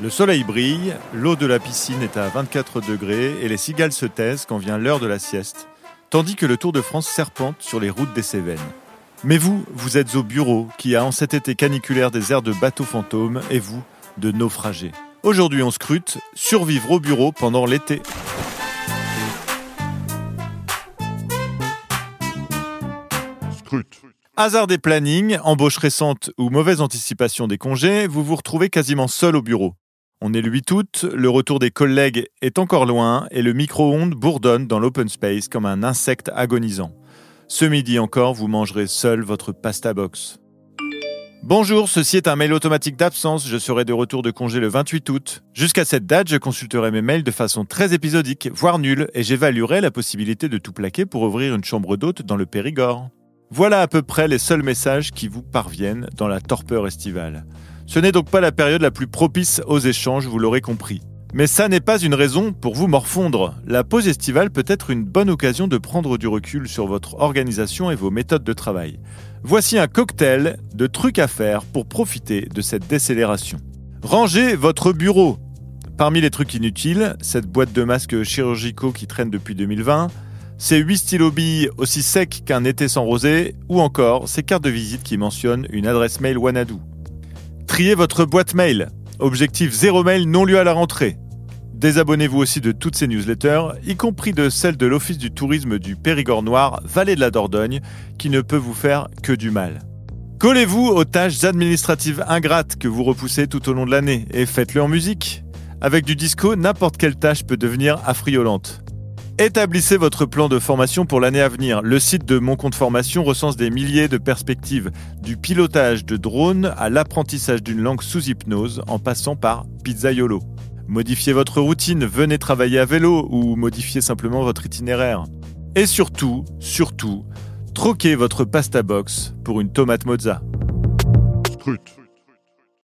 Le soleil brille, l'eau de la piscine est à 24 degrés et les cigales se taisent quand vient l'heure de la sieste, tandis que le Tour de France serpente sur les routes des Cévennes. Mais vous, vous êtes au bureau qui a en cet été caniculaire des airs de bateau fantôme et vous, de naufragés. Aujourd'hui, on scrute survivre au bureau pendant l'été. Hasard des plannings, embauche récente ou mauvaise anticipation des congés, vous vous retrouvez quasiment seul au bureau. On est le 8 août, le retour des collègues est encore loin et le micro-ondes bourdonne dans l'open space comme un insecte agonisant. Ce midi encore, vous mangerez seul votre pasta box. Bonjour, ceci est un mail automatique d'absence. Je serai de retour de congé le 28 août. Jusqu'à cette date, je consulterai mes mails de façon très épisodique, voire nulle, et j'évaluerai la possibilité de tout plaquer pour ouvrir une chambre d'hôte dans le Périgord. Voilà à peu près les seuls messages qui vous parviennent dans la torpeur estivale. Ce n'est donc pas la période la plus propice aux échanges, vous l'aurez compris. Mais ça n'est pas une raison pour vous morfondre. La pause estivale peut être une bonne occasion de prendre du recul sur votre organisation et vos méthodes de travail. Voici un cocktail de trucs à faire pour profiter de cette décélération. Rangez votre bureau. Parmi les trucs inutiles, cette boîte de masques chirurgicaux qui traîne depuis 2020, ces 8 stylos billes aussi secs qu'un été sans rosé, ou encore ces cartes de visite qui mentionnent une adresse mail Wanadu. Triez votre boîte mail. Objectif zéro mail non lu à la rentrée. Désabonnez-vous aussi de toutes ces newsletters, y compris de celle de l'Office du tourisme du Périgord Noir, Vallée de la Dordogne, qui ne peut vous faire que du mal. Collez-vous aux tâches administratives ingrates que vous repoussez tout au long de l'année et faites-le en musique. Avec du disco, n'importe quelle tâche peut devenir affriolante. Établissez votre plan de formation pour l'année à venir. Le site de Mon Compte Formation recense des milliers de perspectives, du pilotage de drones à l'apprentissage d'une langue sous hypnose en passant par Pizzaiolo. Modifiez votre routine, venez travailler à vélo ou modifiez simplement votre itinéraire. Et surtout, surtout, troquez votre pasta box pour une tomate mozza.